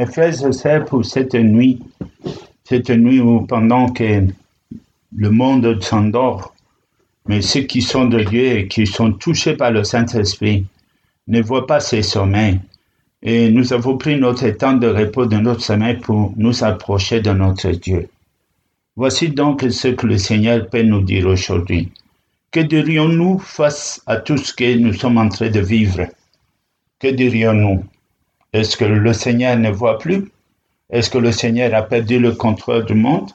Mes frères et pour cette nuit, cette nuit où pendant que le monde s'endort, mais ceux qui sont de Dieu et qui sont touchés par le Saint-Esprit ne voient pas ces sommeils. Et nous avons pris notre temps de repos de notre sommeil pour nous approcher de notre Dieu. Voici donc ce que le Seigneur peut nous dire aujourd'hui. Que dirions-nous face à tout ce que nous sommes en train de vivre? Que dirions-nous? Est-ce que le Seigneur ne voit plus? Est-ce que le Seigneur a perdu le contrôle du monde?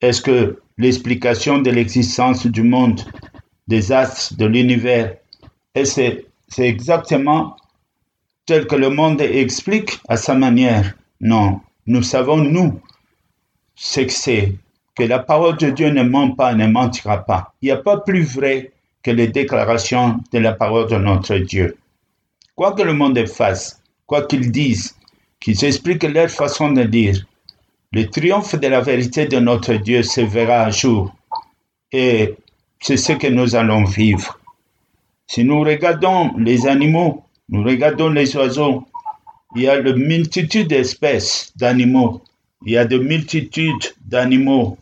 Est-ce que l'explication de l'existence du monde, des astres, de l'univers, c'est exactement tel que le monde explique à sa manière? Non, nous savons, nous, ce que c'est, que la parole de Dieu ne ment pas, ne mentira pas. Il n'y a pas plus vrai que les déclarations de la parole de notre Dieu. Quoi que le monde fasse, quoi qu'ils disent, qu'ils expliquent leur façon de dire, le triomphe de la vérité de notre Dieu se verra un jour. Et c'est ce que nous allons vivre. Si nous regardons les animaux, nous regardons les oiseaux, il y a une multitude d'espèces d'animaux. Il y a de multitudes d'animaux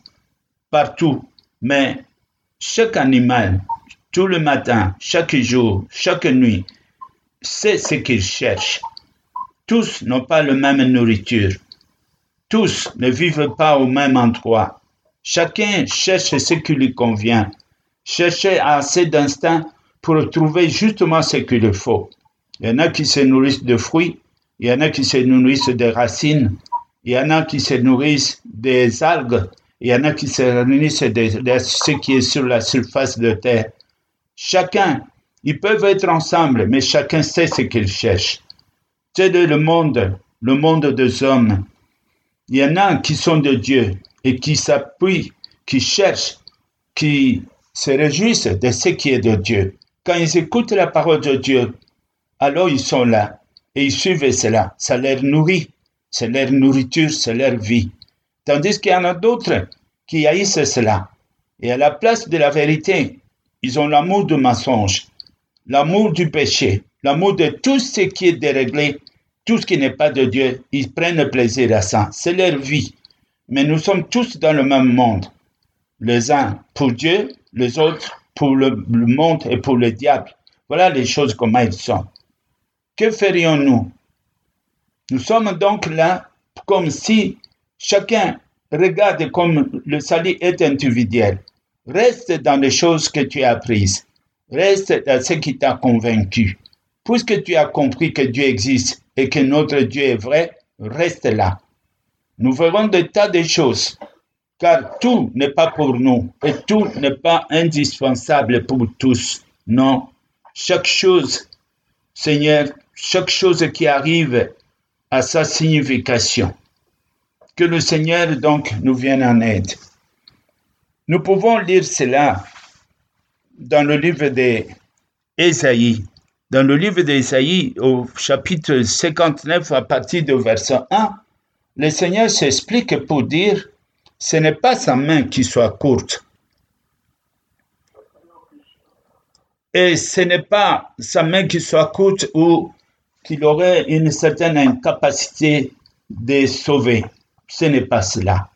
partout. Mais chaque animal, tout le matin, chaque jour, chaque nuit, sait ce qu'il cherche. Tous n'ont pas la même nourriture. Tous ne vivent pas au même endroit. Chacun cherche ce qui lui convient. Chercher assez d'instinct pour trouver justement ce qu'il faut. Il y en a qui se nourrissent de fruits, il y en a qui se nourrissent de racines, il y en a qui se nourrissent des algues, il y en a qui se nourrissent de, ce qui est sur la surface de terre. Chacun, ils peuvent être ensemble, mais chacun sait ce qu'il cherche. C'est le monde, le monde des hommes. Il y en a qui sont de Dieu et qui s'appuient, qui cherchent, qui se réjouissent de ce qui est de Dieu. Quand ils écoutent la parole de Dieu, alors ils sont là et ils suivent cela. Ça les nourrit, c'est leur nourriture, c'est leur vie. Tandis qu'il y en a d'autres qui haïssent cela. Et à la place de la vérité, ils ont l'amour du mensonge, l'amour du péché, l'amour de tout ce qui est déréglé, tout ce qui n'est pas de Dieu. Ils prennent plaisir à ça. C'est leur vie. Mais nous sommes tous dans le même monde. Les uns pour Dieu, les autres pour le, monde et pour le diable. Voilà les choses comme elles sont. Que ferions-nous? Nous sommes donc là comme si Chacun regarde comme le salut est individuel. Reste dans les choses que tu as apprises. Reste dans ce qui t'a convaincu. Puisque tu as compris que Dieu existe et que notre Dieu est vrai, reste là. Nous verrons des tas de choses, car tout n'est pas pour nous et tout n'est pas indispensable pour tous. Non, chaque chose, Seigneur, chaque chose qui arrive a sa signification. Que le Seigneur donc nous vienne en aide. Nous pouvons lire cela dans le livre d'Ésaïe. Dans le livre d'Ésaïe, au chapitre 59, à partir du verset 1, le Seigneur s'explique pour dire ce n'est pas sa main qui soit courte. Et ce n'est pas sa main qui soit courte ou qu'il aurait une certaine incapacité de sauver ce n'est pas cela.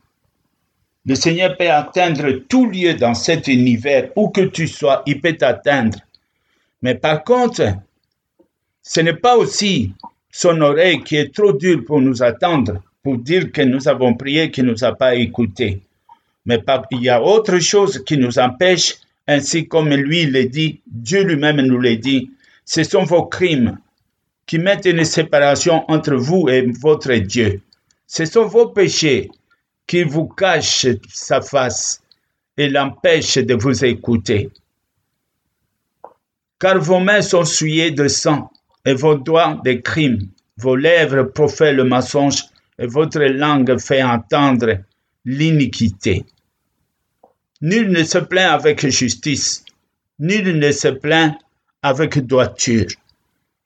Le Seigneur peut atteindre tout lieu dans cet univers, où que tu sois, il peut t'atteindre. Mais par contre, ce n'est pas aussi son oreille qui est trop dure pour nous attendre, pour dire que nous avons prié, qu'il ne nous a pas écoutés. Mais il y a autre chose qui nous empêche, ainsi comme lui le dit, Dieu lui-même nous l'a dit, ce sont vos crimes qui mettent une séparation entre vous et votre Dieu. Ce sont vos péchés qui vous cachent sa face et l'empêchent de vous écouter. Car vos mains sont souillées de sang et vos doigts de crimes. Vos lèvres profèrent le mensonge et votre langue fait entendre l'iniquité. Nul ne se plaint avec justice, nul ne se plaint avec droiture.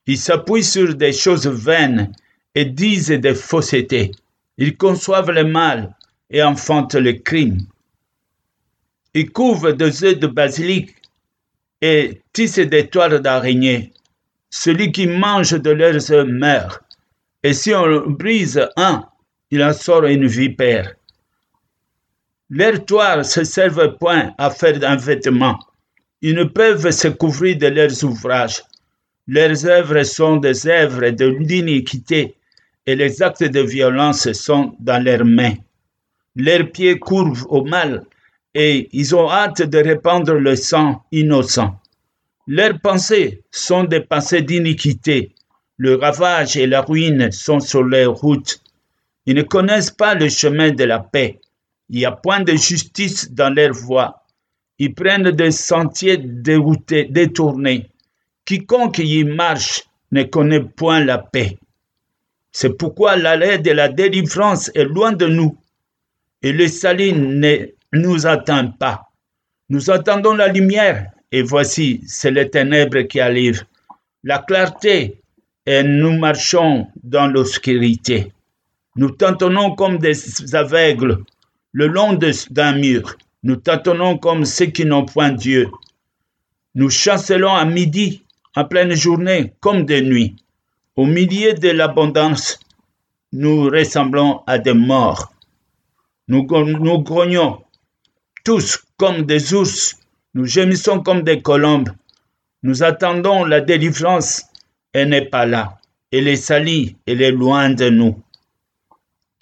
Ils s'appuient sur des choses vaines et disent des faussetés. Ils conçoivent le mal et enfantent le crime. Ils couvrent des œufs de basilic et tissent des toiles d'araignée. Celui qui mange de leurs meurt, Et si on brise un, il en sort une vipère. Leurs toits se servent point à faire un vêtement. Ils ne peuvent se couvrir de leurs ouvrages. Leurs œuvres sont des œuvres de l'iniquité et les actes de violence sont dans leurs mains. Leurs pieds courent au mal et ils ont hâte de répandre le sang innocent. Leurs pensées sont des pensées d'iniquité. Le ravage et la ruine sont sur leurs routes. Ils ne connaissent pas le chemin de la paix. Il n'y a point de justice dans leurs voies. Ils prennent des sentiers déroutés, détournés. Quiconque y marche ne connaît point la paix. C'est pourquoi l'allée de la délivrance est loin de nous et le salut ne nous pas. Nous attendons la lumière et voici, c'est les ténèbres qui arrivent. La clarté et nous marchons dans l'obscurité. Nous tâtonnons comme des aveugles le long d'un mur. Nous tâtonnons comme ceux qui n'ont point Dieu. Nous chancelons à midi, en pleine journée, comme de nuit. Au milieu de l'abondance, nous ressemblons à des morts. Nous grognons tous comme des ours. Nous gémissons comme des colombes. Nous attendons la délivrance. Elle n'est pas là. Elle est salie. Elle est loin de nous.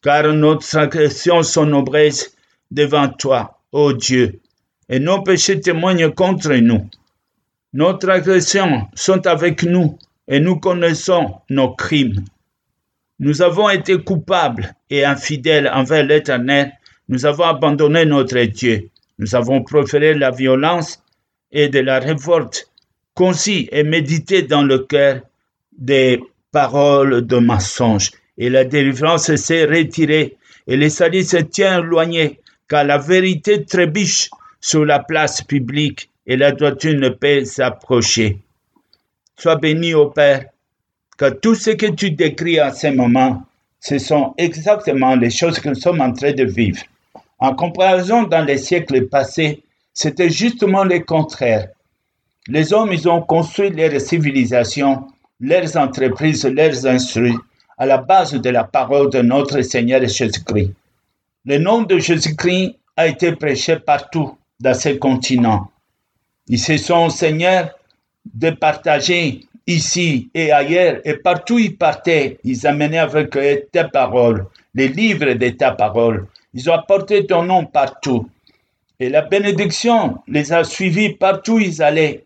Car nos transgressions sont nombreuses devant toi, ô Dieu, et nos péchés témoignent contre nous. Nos transgressions sont avec nous et nous connaissons nos crimes. Nous avons été coupables et infidèles envers l'Éternel. Nous avons abandonné notre Dieu. Nous avons proféré la violence et de la révolte, concis et médité dans le cœur des paroles de mensonge. Et la délivrance s'est retirée et les salis se tient éloignés, car la vérité trébiche sur la place publique et la droiture ne peut s'approcher. Sois béni, ô Père, que tout ce que tu décris en ce moment, ce sont exactement les choses que nous sommes en train de vivre. En comparaison dans les siècles passés, c'était justement le contraire. Les hommes, ils ont construit leur civilisation, leurs entreprises, leurs instruits à la base de la parole de notre Seigneur Jésus-Christ. Le nom de Jésus-Christ a été prêché partout dans ce continent. Ils se sont, Seigneur, de partager ici et ailleurs, et partout ils partaient, ils amenaient avec eux ta parole, les livres de ta parole. Ils ont apporté ton nom partout. Et la bénédiction les a suivis partout où ils allaient.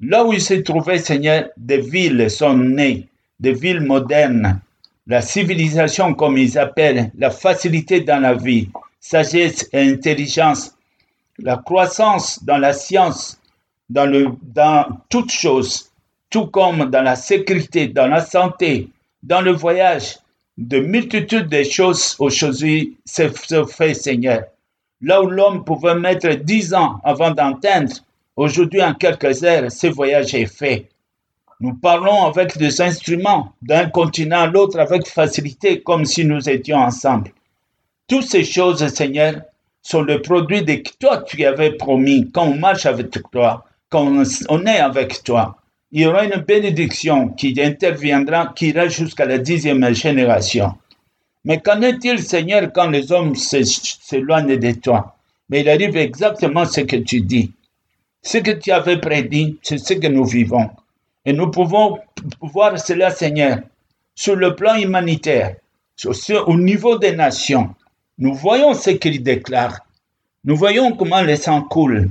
Là où ils se trouvaient, Seigneur, des villes sont nées, des villes modernes. La civilisation, comme ils appellent, la facilité dans la vie, sagesse et intelligence, la croissance dans la science, dans, le, dans toutes choses, tout comme dans la sécurité, dans la santé, dans le voyage, de multitudes de choses aujourd'hui se, fait, Seigneur. Là où l'homme pouvait mettre dix ans avant d'entendre, aujourd'hui en quelques heures, ce voyage est fait. Nous parlons avec des instruments d'un continent à l'autre avec facilité, comme si nous étions ensemble. Toutes ces choses, Seigneur, sont le produit de toi tu avais promis quand on marche avec toi, quand on est avec toi il y aura une bénédiction qui interviendra, qui ira jusqu'à la dixième génération. Mais qu'en est-il, Seigneur, quand les hommes s'éloignent de toi? Mais il arrive exactement ce que tu dis. Ce que tu avais prédit, c'est ce que nous vivons. Et nous pouvons voir cela, Seigneur, sur le plan humanitaire, au niveau des nations. Nous voyons ce qu'ils déclarent. Nous voyons comment les sang coule.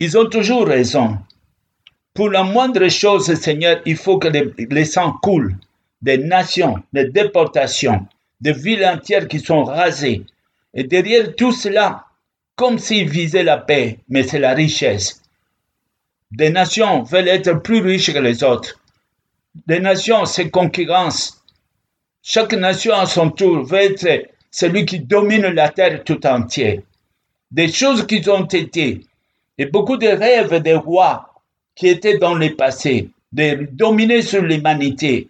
Ils ont toujours raison. Pour la moindre chose, Seigneur, il faut que les, sangs coulent. Des nations, des déportations, des villes entières qui sont rasées. Et derrière tout cela, comme s'ils visaient la paix, mais c'est la richesse. Des nations veulent être plus riches que les autres. Des nations, c'est concurrence. Chaque nation à son tour veut être celui qui domine la terre tout entière. Des choses qui ont été, et beaucoup de rêves des rois qui était dans le passé, de dominer sur l'humanité,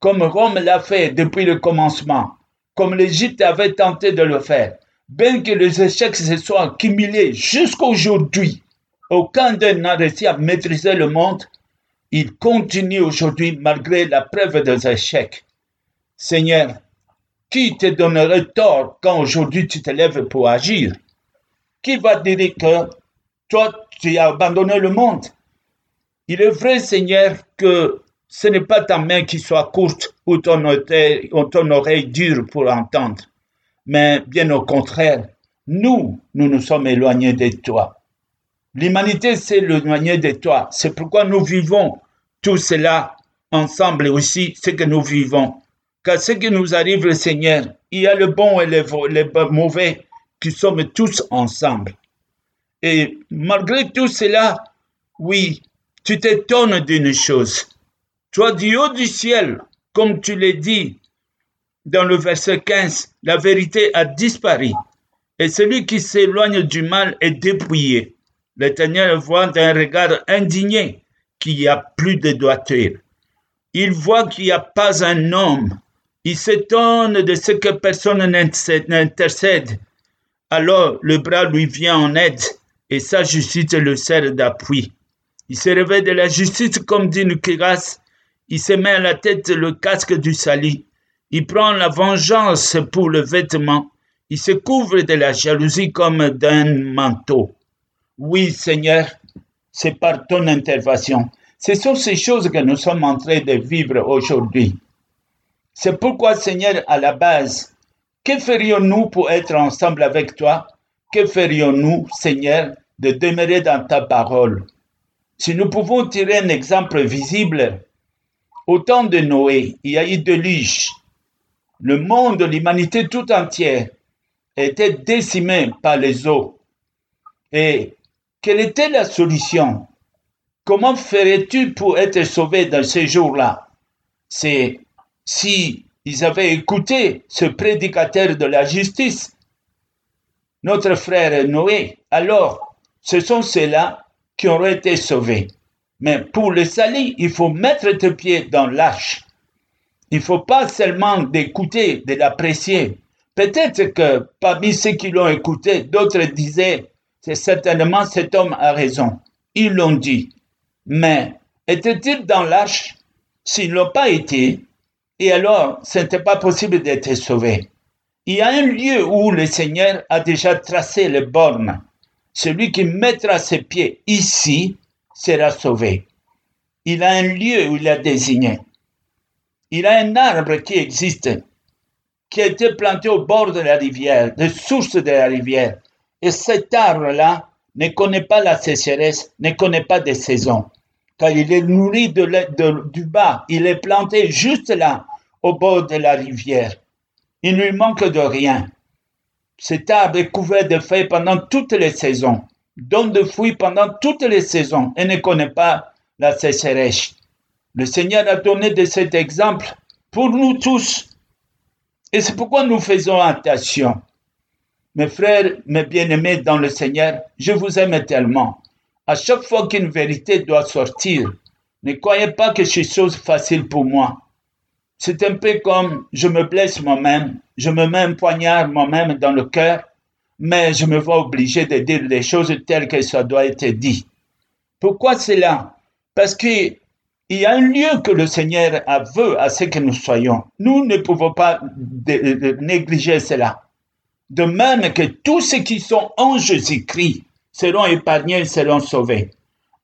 comme Rome l'a fait depuis le commencement, comme l'Égypte avait tenté de le faire. Bien que les échecs se soient accumulés jusqu'aujourd'hui, aucun d'eux n'a réussi à maîtriser le monde, il continue aujourd'hui malgré la preuve des échecs. Seigneur, qui te donnerait tort quand aujourd'hui tu te lèves pour agir? Qui va dire que toi, tu as abandonné le monde? Il est vrai, Seigneur, que ce n'est pas ta main qui soit courte ou ton oreille, dure pour entendre, mais bien au contraire, nous, nous nous sommes éloignés de toi. L'humanité s'est éloignée de toi. C'est pourquoi nous vivons tout cela ensemble aussi, ce que nous vivons. Car ce qui nous arrive, Seigneur, il y a le bon et le, mauvais qui sommes tous ensemble. Et malgré tout cela, oui, tu t'étonnes d'une chose. Toi, du haut du ciel, comme tu l'as dit dans le verset 15, la vérité a disparu. Et celui qui s'éloigne du mal est dépouillé. L'Éternel voit d'un regard indigné qu'il n'y a plus de droiture. Il voit qu'il n'y a pas un homme. Il s'étonne de ce que personne n'intercède. Alors le bras lui vient en aide et sa justice le sert d'appui. Il se réveille de la justice comme d'une cuirasse. Il se met à la tête le casque du salut. Il prend la vengeance pour le vêtement. Il se couvre de la jalousie comme d'un manteau. Oui, Seigneur, c'est par ton intervention. Ce sont ces choses que nous sommes en train de vivre aujourd'hui. C'est pourquoi, Seigneur, à la base, que ferions-nous pour être ensemble avec toi? Que ferions-nous, Seigneur, de demeurer dans ta parole? Si nous pouvons tirer un exemple visible, au temps de Noé, il y a eu liches. Le monde, l'humanité tout entière était décimé par les eaux. Et quelle était la solution? Comment ferais-tu pour être sauvé dans ces jours-là? C'est si ils avaient écouté ce prédicateur de la justice, notre frère Noé, alors ce sont ceux-là qui auraient été sauvés. Mais pour le salut, il faut mettre tes pieds dans l'arche. Il ne faut pas seulement d'écouter, de l'apprécier. Peut-être que parmi ceux qui l'ont écouté, d'autres disaient c'est certainement cet homme a raison. Ils l'ont dit. Mais était-il dans l'arche? S'ils n'ont pas été, et alors ce n'était pas possible d'être sauvé. Il y a un lieu où le Seigneur a déjà tracé les bornes. Celui qui mettra ses pieds ici sera sauvé. Il a un lieu où il a désigné. Il a un arbre qui existe, qui a été planté au bord de la rivière, de source de la rivière. Et cet arbre-là ne connaît pas la sécheresse, ne connaît pas de saison, car il est nourri du bas. Il est planté juste là, au bord de la rivière. Il ne lui manque de rien. Cet arbre est couvert de feuilles pendant toutes les saisons, donne de fruits pendant toutes les saisons et ne connaît pas la sécheresse. Le Seigneur a donné de cet exemple pour nous tous. Et c'est pourquoi nous faisons attention. Mes frères, mes bien-aimés dans le Seigneur, je vous aime tellement. À chaque fois qu'une vérité doit sortir, ne croyez pas que c'est chose facile pour moi. C'est un peu comme je me blesse moi-même, je me mets un poignard moi-même dans le cœur, mais je me vois obligé de dire les choses telles que ça doit être dit. Pourquoi cela? Parce qu'il y a un lieu que le Seigneur a veut à ce que nous soyons. Nous ne pouvons pas négliger cela de même que tous ceux qui sont en Jésus-Christ seront épargnés, seront sauvés.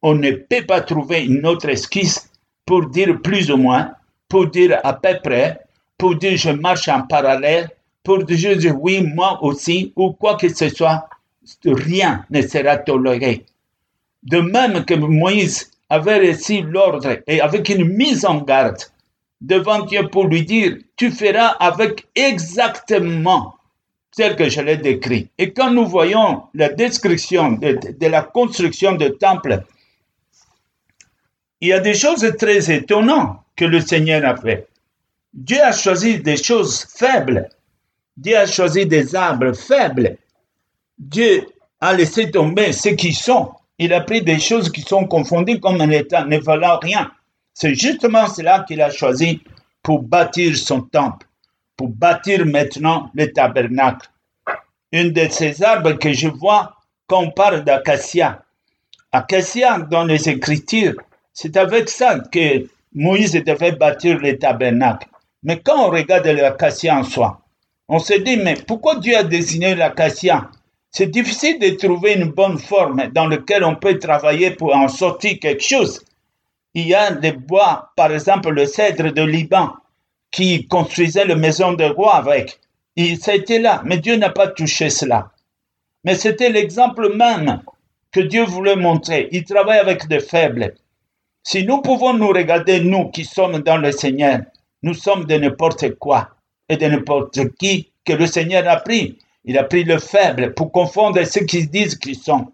On ne peut pas trouver une autre esquisse pour dire plus ou moins, pour dire à peu près, pour dire je marche en parallèle, pour dire oui, moi aussi, ou quoi que ce soit, rien ne sera toléré. De même que Moïse avait reçu l'ordre et avec une mise en garde devant Dieu pour lui dire, tu feras avec exactement tel que je l'ai décrit. Et quand nous voyons la description de, la construction du temple, il y a des choses très étonnantes que le Seigneur a fait. Dieu a choisi des choses faibles. Dieu a choisi des arbres faibles. Dieu a laissé tomber ceux qui sont. Il a pris des choses qui sont confondues comme un état ne valant rien. C'est justement cela qu'il a choisi pour bâtir son temple pour bâtir maintenant le tabernacle. Une de ces arbres que je vois quand on parle d'acacia. Acacia, dans les Écritures, c'est avec ça que Moïse devait bâtir le tabernacle. Mais quand on regarde l'acacia en soi, on se dit, mais pourquoi Dieu a désigné l'acacia? C'est difficile de trouver une bonne forme dans laquelle on peut travailler pour en sortir quelque chose. Il y a des bois, par exemple le cèdre de Liban, qui construisait la maison de roi avec. Il, ça été là, mais Dieu n'a pas touché cela. Mais c'était l'exemple même que Dieu voulait montrer. Il travaille avec des faibles. Si nous pouvons nous regarder, nous qui sommes dans le Seigneur, nous sommes de n'importe quoi et de n'importe qui que le Seigneur a pris. Il a pris le faible pour confondre ceux qui disent qu'ils sont.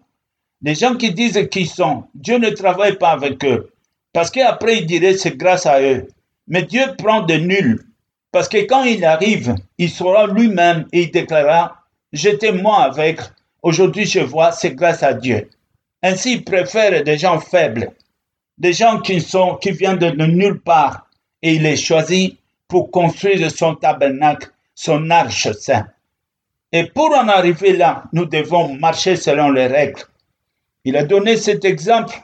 Les gens qui disent qu'ils sont, Dieu ne travaille pas avec eux. Parce qu'après, il dirait c'est grâce à eux. Mais Dieu prend de nul. Parce que quand il arrive, il sera lui-même et il déclarera, j'étais moi avec Aujourd'hui, je vois, c'est grâce à Dieu. Ainsi, il préfère des gens faibles, des gens qui, sont, qui viennent de, nulle part, et il les choisit pour construire son tabernacle, son arche saint. Et pour en arriver là, nous devons marcher selon les règles. Il a donné cet exemple.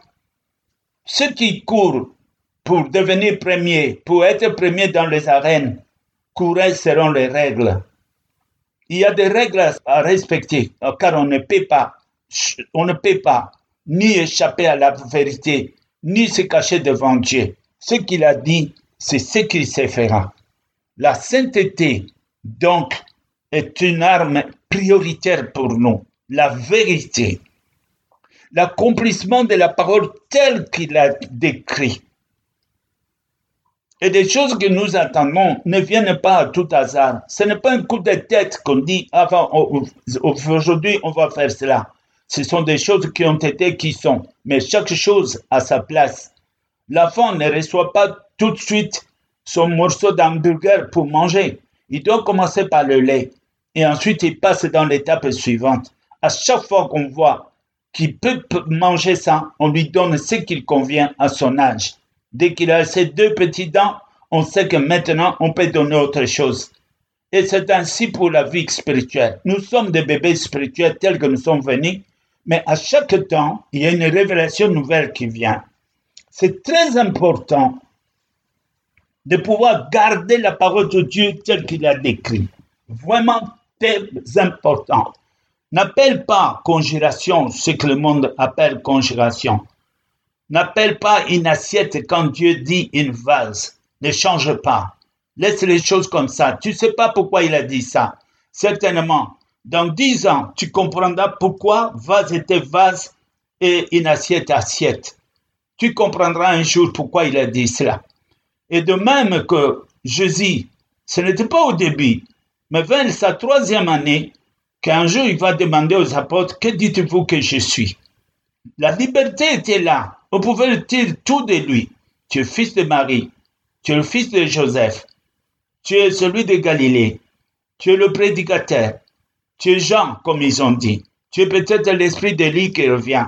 Ceux qui courent pour devenir premiers, pour être premiers dans les arènes, couraient selon les règles. Il y a des règles à respecter, car on ne peut pas, on ne peut pas ni échapper à la vérité, ni se cacher devant Dieu. Ce qu'il a dit, c'est ce qu'il se fera. La sainteté, donc, est une arme prioritaire pour nous. La vérité. L'accomplissement de la parole telle qu'il a décrit. Et des choses que nous attendons ne viennent pas à tout hasard. Ce n'est pas un coup de tête qu'on dit, avant, aujourd'hui, on va faire cela. Ce sont des choses qui ont été, qui sont. Mais chaque chose a sa place. L'enfant ne reçoit pas tout de suite son morceau d'hamburger pour manger. Il doit commencer par le lait. Et ensuite, il passe dans l'étape suivante. À chaque fois qu'on voit qu'il peut manger ça, on lui donne ce qu'il convient à son âge. Dès qu'il a ses deux petits dents, on sait que maintenant on peut donner autre chose. Et c'est ainsi pour la vie spirituelle. Nous sommes des bébés spirituels tels que nous sommes venus, mais à chaque temps, il y a une révélation nouvelle qui vient. C'est très important de pouvoir garder la parole de Dieu telle qu'il a décrit. Vraiment très important. N'appelle pas conjuration ce que le monde appelle conjuration. N'appelle pas une assiette quand Dieu dit une vase. Ne change pas. Laisse les choses comme ça. Tu ne sais pas pourquoi il a dit ça. Certainement, dans dix ans, tu comprendras pourquoi vase était vase et une assiette assiette. Tu comprendras un jour pourquoi il a dit cela. Et de même que Jésus, ce n'était pas au début, mais vers sa troisième année, qu'un jour il va demander aux apôtres, que dites-vous que je suis? La liberté était là. On pouvait dire tout de lui. Tu es fils de Marie, tu es le fils de Joseph, tu es celui de Galilée, tu es le prédicateur, tu es Jean, comme ils ont dit. Tu es peut-être l'esprit d'Élie qui revient.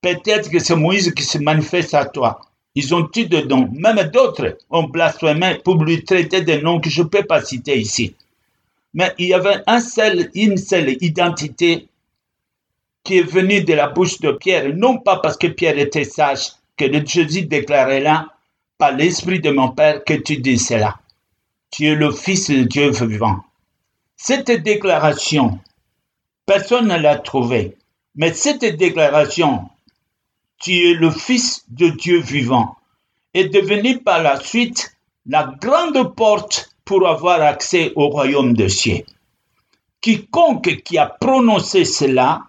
Peut-être que c'est Moïse qui se manifeste à toi. Ils ont eu de noms. Même d'autres ont blasphémé pour lui traiter des noms que je ne peux pas citer ici. Mais il y avait une seule identité qui est venu de la bouche de Pierre, non pas parce que Pierre était sage, que Jésus déclarait là, par l'Esprit de mon Père, que tu dis cela. Tu es le Fils de Dieu vivant. Cette déclaration, personne ne l'a trouvée, mais cette déclaration, tu es le Fils de Dieu vivant, est devenue par la suite la grande porte pour avoir accès au royaume de cieux. Quiconque qui a prononcé cela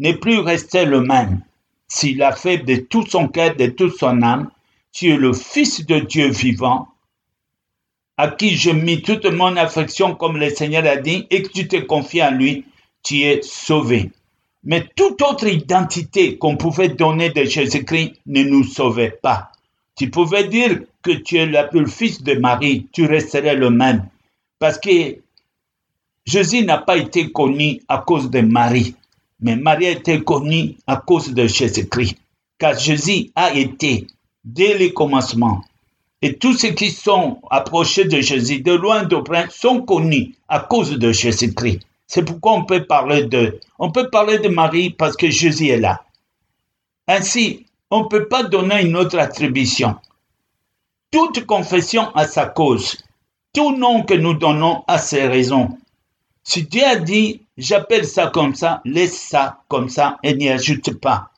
n'est plus resté le même. S'il a fait de tout son cœur, de toute son âme, tu es le Fils de Dieu vivant, à qui je mis toute mon affection, comme le Seigneur a dit, et que tu te confies à lui, tu es sauvé. Mais toute autre identité qu'on pouvait donner de Jésus-Christ ne nous sauvait pas. Tu pouvais dire que tu es le fils de Marie, tu resterais le même. Parce que Jésus n'a pas été connu à cause de Marie. Mais Marie a été connue à cause de Jésus-Christ, car Jésus a été, dès le commencement, et tous ceux qui sont approchés de Jésus, de loin, de près, sont connus à cause de Jésus-Christ. C'est pourquoi on peut parler parler de Marie parce que Jésus est là. Ainsi, on ne peut pas donner une autre attribution. Toute confession a sa cause. Tout nom que nous donnons a ses raisons. Si Dieu a dit, j'appelle ça comme ça, laisse ça comme ça et n'y ajoute pas.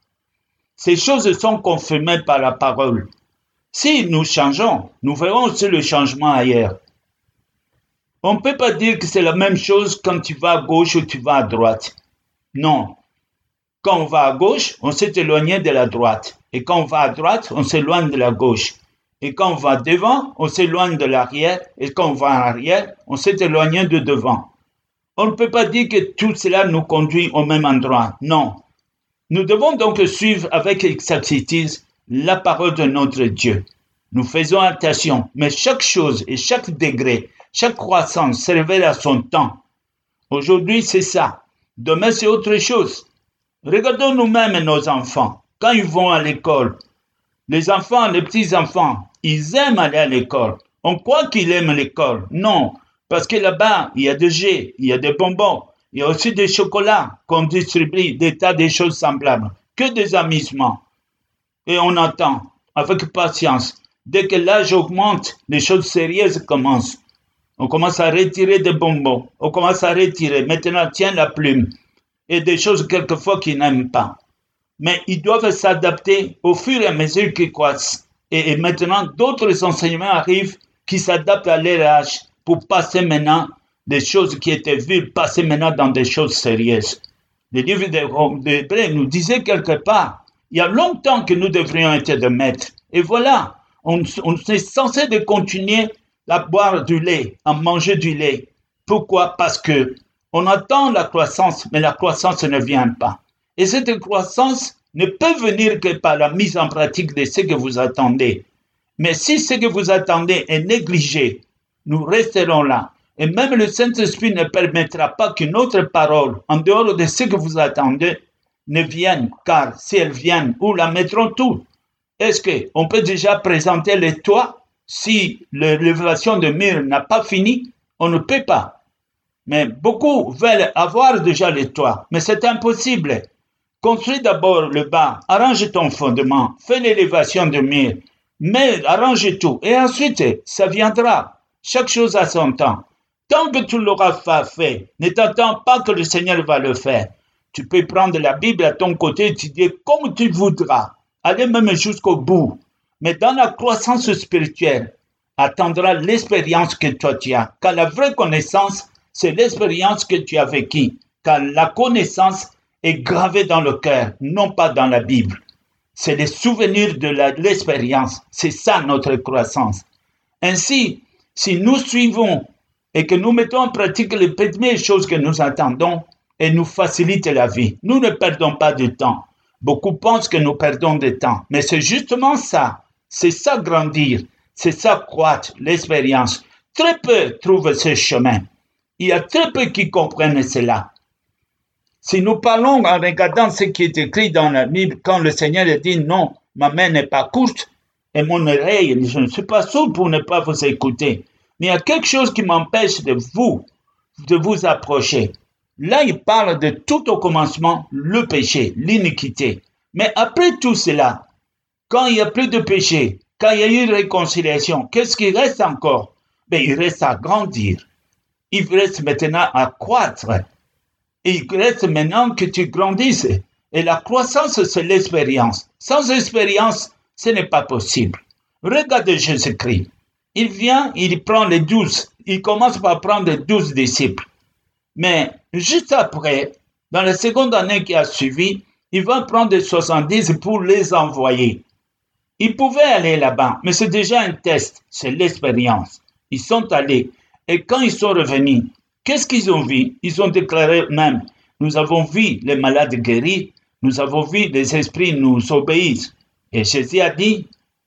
Ces choses sont confirmées par la parole. Si nous changeons, nous verrons aussi le changement ailleurs. On ne peut pas dire que c'est la même chose quand tu vas à gauche ou tu vas à droite. Non. Quand on va à gauche, on s'est éloigné de la droite. Et quand on va à droite, on s'éloigne de la gauche. Et quand on va devant, on s'éloigne de l'arrière. Et quand on va en arrière, on s'est éloigné de devant. On ne peut pas dire que tout cela nous conduit au même endroit. Non. Nous devons donc suivre avec exactitude la parole de notre Dieu. Nous faisons attention, mais chaque chose et chaque degré, chaque croissance se révèle à son temps. Aujourd'hui, c'est ça. Demain, c'est autre chose. Regardons nous-mêmes nos enfants. Quand ils vont à l'école, les enfants, les petits-enfants, ils aiment aller à l'école. On croit qu'ils aiment l'école. Non, parce que là-bas, il y a des jets, il y a des bonbons, il y a aussi des chocolats qu'on distribue, des tas de choses semblables. Que des amusements. Et on attend avec patience. Dès que l'âge augmente, les choses sérieuses commencent. On commence à retirer des bonbons. On commence à retirer. Maintenant, tiens la plume. Et des choses quelquefois qu'ils n'aiment pas. Mais ils doivent s'adapter au fur et à mesure qu'ils croissent. Et, maintenant, d'autres enseignements arrivent qui s'adaptent à leur âge pour passer maintenant des choses qui étaient vues, passer maintenant dans des choses sérieuses. Le livre de nous disait quelque part, il y a longtemps que nous devrions être des maîtres. Et voilà, on, on est censé de continuer à boire du lait, à manger du lait. Pourquoi? Parce que on attend la croissance, mais la croissance ne vient pas. Et cette croissance ne peut venir que par la mise en pratique de ce que vous attendez. Mais si ce que vous attendez est négligé, nous resterons là. Et même le Saint-Esprit ne permettra pas qu'une autre parole, en dehors de ce que vous attendez, ne vienne, car si elle vient, où la mettrons tout Est-ce qu'on peut déjà présenter les toits? Si l'élévation de mur n'a pas fini On ne peut pas. Mais beaucoup veulent avoir déjà les toits, mais c'est impossible. Construis d'abord le bas, arrange ton fondement, fais l'élévation de mur, mais arrange tout, et ensuite ça viendra. Chaque chose a son temps. Tant que tu l'auras fait, ne t'attends pas que le Seigneur va le faire. Tu peux prendre la Bible à ton côté et dire comme tu voudras. Aller même jusqu'au bout. Mais dans la croissance spirituelle, attendra l'expérience que toi tu as. Car la vraie connaissance, c'est l'expérience que tu as vécue. Car la connaissance est gravée dans le cœur, non pas dans la Bible. C'est les souvenirs de l'expérience. C'est ça notre croissance. Ainsi, si nous suivons et que nous mettons en pratique les premières choses que nous attendons, et nous facilite la vie. Nous ne perdons pas de temps. Beaucoup pensent que nous perdons de temps, mais c'est justement ça. C'est ça grandir, c'est ça croître, l'expérience. Très peu trouvent ce chemin. Il y a très peu qui comprennent cela. Si nous parlons en regardant ce qui est écrit dans la Bible, quand le Seigneur dit non, ma main n'est pas courte et mon oreille, je ne suis pas sourd pour ne pas vous écouter. Mais il y a quelque chose qui m'empêche de vous, de vous approcher. Là, il parle de tout au commencement, le péché, l'iniquité. Mais après tout cela, quand il n'y a plus de péché, quand il y a eu réconciliation, qu'est-ce qui reste encore? Ben, Il reste à grandir. Il reste maintenant à croître. il reste maintenant que tu grandisses. Et la croissance, c'est l'expérience. Sans expérience, ce n'est pas possible. Regardez Jésus-Christ. Il vient, il prend les douze. Il commence par prendre les douze disciples. Mais juste après, dans la seconde année qui a suivi, il va prendre 70 pour les envoyer. Ils pouvaient aller là-bas, mais c'est déjà un test, c'est l'expérience. Ils sont allés. Et quand ils sont revenus, qu'est-ce qu'ils ont vu? Ils ont déclaré même, nous avons vu les malades guéris, nous avons vu les esprits nous obéissent. Et Jésus a dit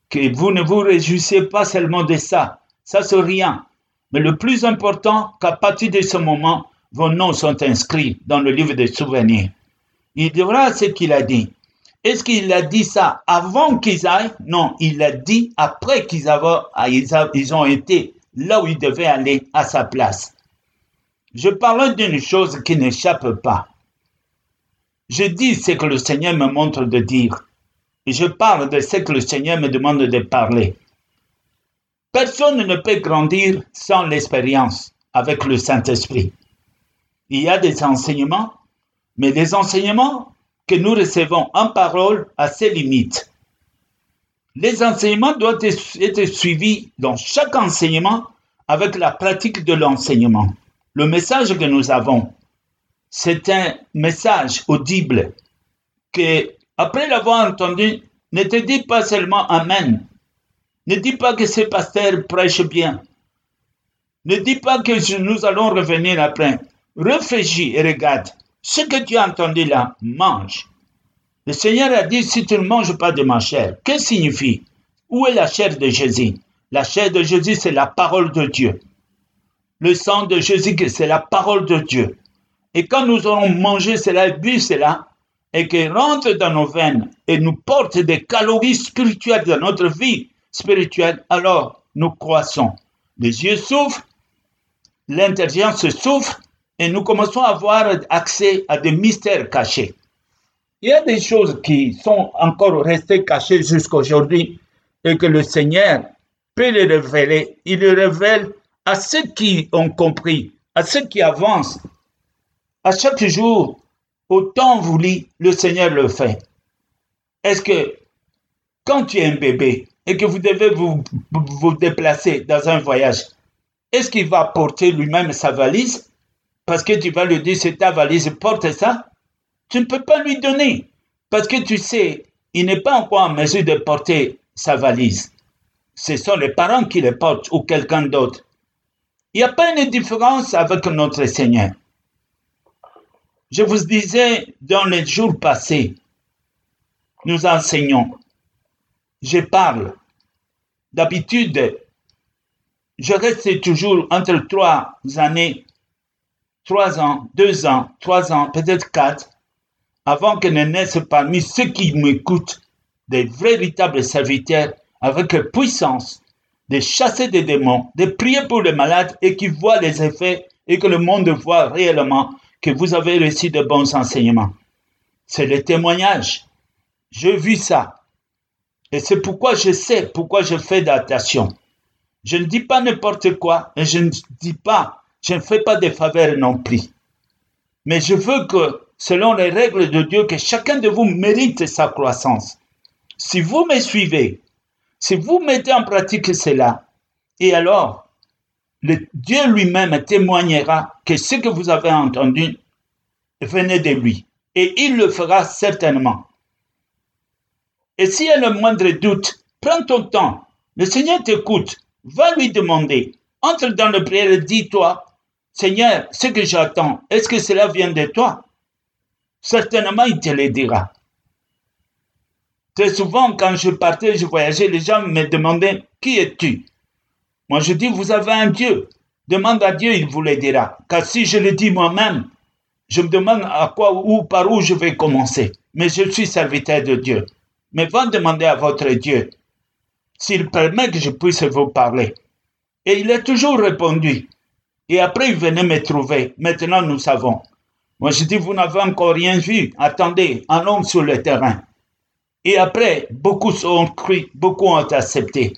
que vous ne vous réjouissez pas seulement de ça, ça c'est rien. Mais le plus important, qu'à partir de ce moment, vos noms sont inscrits dans le livre des souvenirs. Il dira ce qu'il a dit. Est-ce qu'il a dit ça avant qu'ils aillent? Non, il l'a dit après qu'ils ils ont été là où ils devaient aller à sa place. Je parle d'une chose qui n'échappe pas. Je dis ce que le Seigneur me montre de dire. Et je parle de ce que le Seigneur me demande de parler. Personne ne peut grandir sans l'expérience avec le Saint-Esprit. Il y a des enseignements, mais les enseignements que nous recevons en parole à ses limites. Les enseignements doivent être suivis dans chaque enseignement avec la pratique de l'enseignement. Le message que nous avons, c'est un message audible que, après l'avoir entendu, ne te dis pas seulement Amen. Ne dis pas que ce pasteur prêche bien. Ne dis pas que nous allons revenir après. Réfléchis et regarde. Ce que tu as entendu là, mange. Le Seigneur a dit, si tu ne manges pas de ma chair, que signifie? Où est la chair de Jésus? La chair de Jésus, c'est la parole de Dieu. Le sang de Jésus, c'est la parole de Dieu. Et quand nous aurons mangé cela, bu cela, et qu'il rentre dans nos veines et nous porte des calories spirituelles dans notre vie spirituelle, alors nous croissons. Les yeux souffrent, l'intelligence souffre, et nous commençons à avoir accès à des mystères cachés. Il y a des choses qui sont encore restées cachées jusqu'à aujourd'hui et que le Seigneur peut les révéler. Il les révèle à ceux qui ont compris, à ceux qui avancent. À chaque jour, au temps voulu, le Seigneur le fait. Est-ce que quand tu es un bébé et que vous devez vous, vous déplacer dans un voyage, est-ce qu'il va porter lui-même sa valise parce que tu vas lui dire, c'est ta valise, porte ça. Tu ne peux pas lui donner. Parce que tu sais, il n'est pas encore en mesure de porter sa valise. Ce sont les parents qui le portent ou quelqu'un d'autre. Il n'y a pas une différence avec notre Seigneur. Je vous disais dans les jours passés, nous enseignons. Je parle. D'habitude, je reste toujours entre trois années trois ans, deux ans, trois ans, peut-être quatre, avant que ne naissent parmi ceux qui m'écoutent des véritables serviteurs avec puissance de chasser des démons, de prier pour les malades et qui voient les effets et que le monde voit réellement que vous avez reçu de bons enseignements. C'est le témoignage. J'ai vu ça. Et c'est pourquoi je sais pourquoi je fais d'attention. Je ne dis pas n'importe quoi et je ne dis pas je ne fais pas de faveurs non plus. Mais je veux que, selon les règles de Dieu, que chacun de vous mérite sa croissance. Si vous me suivez, si vous mettez en pratique cela, et alors, Dieu lui-même témoignera que ce que vous avez entendu venait de lui. Et il le fera certainement. Et s'il y a le moindre doute, prends ton temps. Le Seigneur t'écoute. Va lui demander. Entre dans le prière et dis-toi, Seigneur, ce que j'attends, est-ce que cela vient de toi? Certainement, il te le dira. Très souvent, quand je partais, je voyageais, les gens me demandaient, qui es-tu? Moi, je dis, vous avez un Dieu. Demande à Dieu, il vous le dira. Car si je le dis moi-même, je me demande à quoi ou par où je vais commencer. Mais je suis serviteur de Dieu. Mais va demander à votre Dieu s'il permet que je puisse vous parler. Et il a toujours répondu, et après, il venait me trouver. Maintenant, nous savons. Moi, je dis, vous n'avez encore rien vu. Attendez, allons sur le terrain. Et après, beaucoup ont cru, beaucoup ont accepté.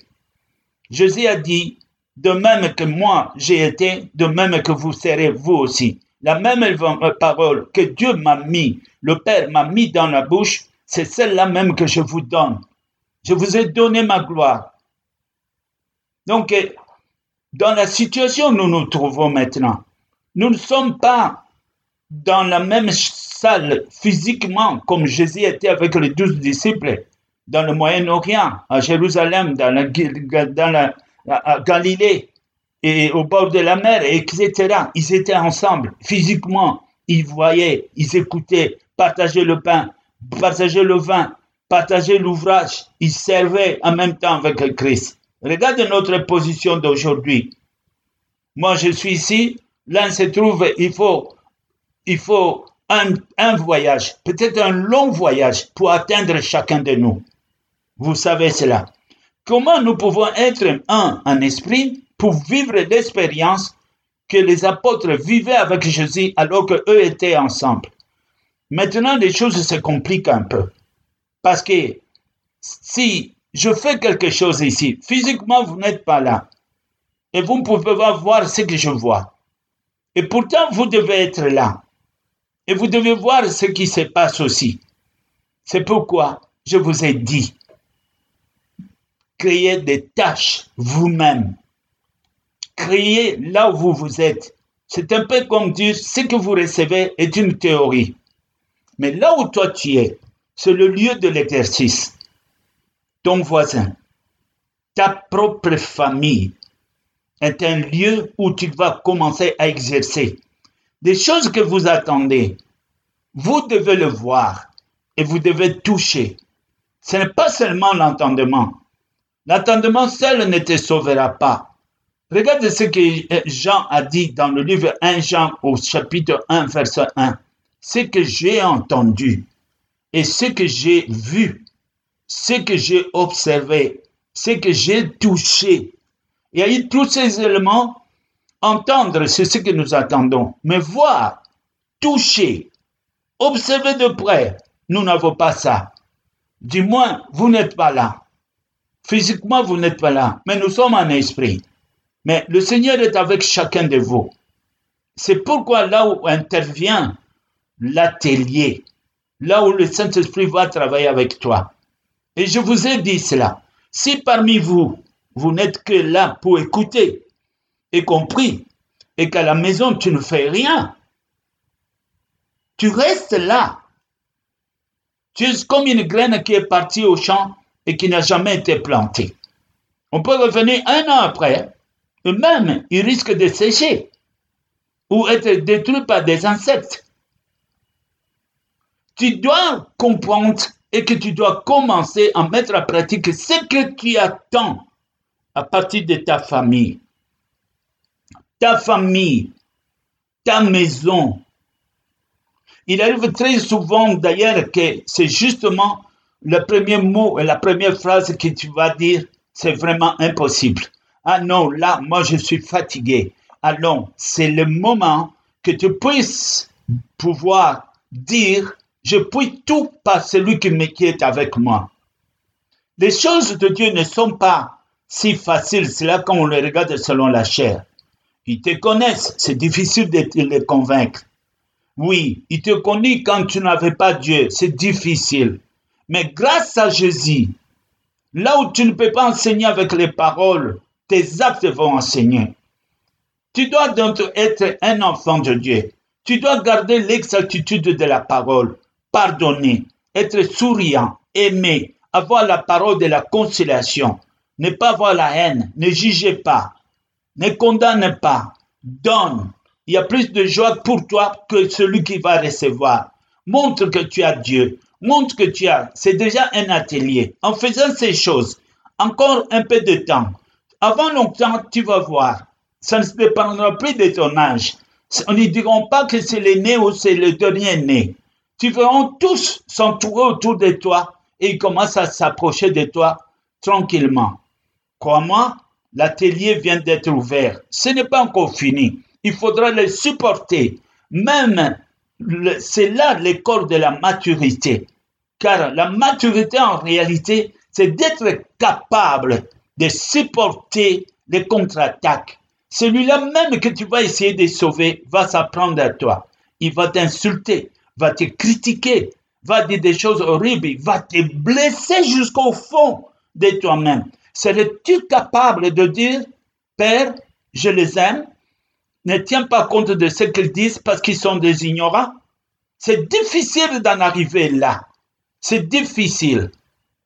Jésus a dit, de même que moi j'ai été, de même que vous serez vous aussi. La même parole que Dieu m'a mis, le Père m'a mis dans la bouche, c'est celle-là même que je vous donne. Je vous ai donné ma gloire. Donc, dans la situation où nous nous trouvons maintenant, nous ne sommes pas dans la même salle physiquement comme Jésus était avec les douze disciples dans le Moyen-Orient, à Jérusalem, dans la, à Galilée et au bord de la mer, etc. Ils étaient ensemble physiquement. Ils voyaient, ils écoutaient, partageaient le pain, partageaient le vin, partageaient l'ouvrage. Ils servaient en même temps avec Christ. Regarde notre position d'aujourd'hui. Moi, je suis ici. Là, se trouve, il faut, il faut un, un voyage, peut-être un long voyage pour atteindre chacun de nous. Vous savez cela. Comment nous pouvons être un en esprit pour vivre l'expérience que les apôtres vivaient avec Jésus alors qu'eux étaient ensemble? Maintenant, les choses se compliquent un peu. Parce que si je fais quelque chose ici. Physiquement, vous n'êtes pas là. Et vous ne pouvez pas voir ce que je vois. Et pourtant, vous devez être là. Et vous devez voir ce qui se passe aussi. C'est pourquoi je vous ai dit, créez des tâches vous-même. Créez là où vous vous êtes. C'est un peu comme dire ce que vous recevez est une théorie. Mais là où toi tu es, c'est le lieu de l'exercice. Voisin, ta propre famille est un lieu où tu vas commencer à exercer. Des choses que vous attendez, vous devez le voir et vous devez toucher. Ce n'est pas seulement l'entendement. L'entendement seul ne te sauvera pas. Regarde ce que Jean a dit dans le livre 1 Jean au chapitre 1 verset 1. Ce que j'ai entendu et ce que j'ai vu, ce que j'ai observé, ce que j'ai touché. Il y a eu tous ces éléments. Entendre, c'est ce que nous attendons. Mais voir, toucher, observer de près, nous n'avons pas ça. Du moins, vous n'êtes pas là. Physiquement, vous n'êtes pas là, mais nous sommes en esprit. Mais le Seigneur est avec chacun de vous. C'est pourquoi là où intervient l'atelier, là où le Saint-Esprit va travailler avec toi. Et je vous ai dit cela. Si parmi vous, vous n'êtes que là pour écouter, et compris, et qu'à la maison tu ne fais rien, tu restes là. Tu es comme une graine qui est partie au champ et qui n'a jamais été plantée. On peut revenir un an après, et même il risque de sécher ou être détruit par des insectes tu dois comprendre et que tu dois commencer à mettre en pratique ce que tu attends à partir de ta famille. Ta famille, ta maison. Il arrive très souvent d'ailleurs que c'est justement le premier mot et la première phrase que tu vas dire, c'est vraiment impossible. Ah non, là, moi je suis fatigué. Allons, c'est le moment que tu puisses pouvoir dire je puis tout par celui qui, qui est avec moi. Les choses de Dieu ne sont pas si faciles, c'est là quand on les regarde selon la chair. Ils te connaissent, c'est difficile de les convaincre. Oui, ils te connaissent quand tu n'avais pas Dieu, c'est difficile. Mais grâce à Jésus, là où tu ne peux pas enseigner avec les paroles, tes actes vont enseigner. Tu dois donc être un enfant de Dieu. Tu dois garder l'exactitude de la parole pardonner, être souriant, aimer, avoir la parole de la conciliation, ne pas avoir la haine, ne jugez pas, ne condamne pas, donne. Il y a plus de joie pour toi que celui qui va recevoir. Montre que tu as Dieu. Montre que tu as. C'est déjà un atelier. En faisant ces choses, encore un peu de temps. Avant longtemps, tu vas voir. Ça ne dépendra plus de ton âge. On ne diront pas que c'est l'aîné ou c'est le dernier né tu verras tous s'entourer autour de toi et ils commencent à s'approcher de toi tranquillement. Crois-moi, l'atelier vient d'être ouvert. Ce n'est pas encore fini. Il faudra les supporter. Même, c'est là l'école de la maturité. Car la maturité, en réalité, c'est d'être capable de supporter les contre-attaques. Celui-là même que tu vas essayer de sauver va s'apprendre à toi. Il va t'insulter, va te critiquer, va dire des choses horribles, va te blesser jusqu'au fond de toi-même. Serais-tu capable de dire, Père, je les aime, ne tiens pas compte de ce qu'ils disent parce qu'ils sont des ignorants C'est difficile d'en arriver là. C'est difficile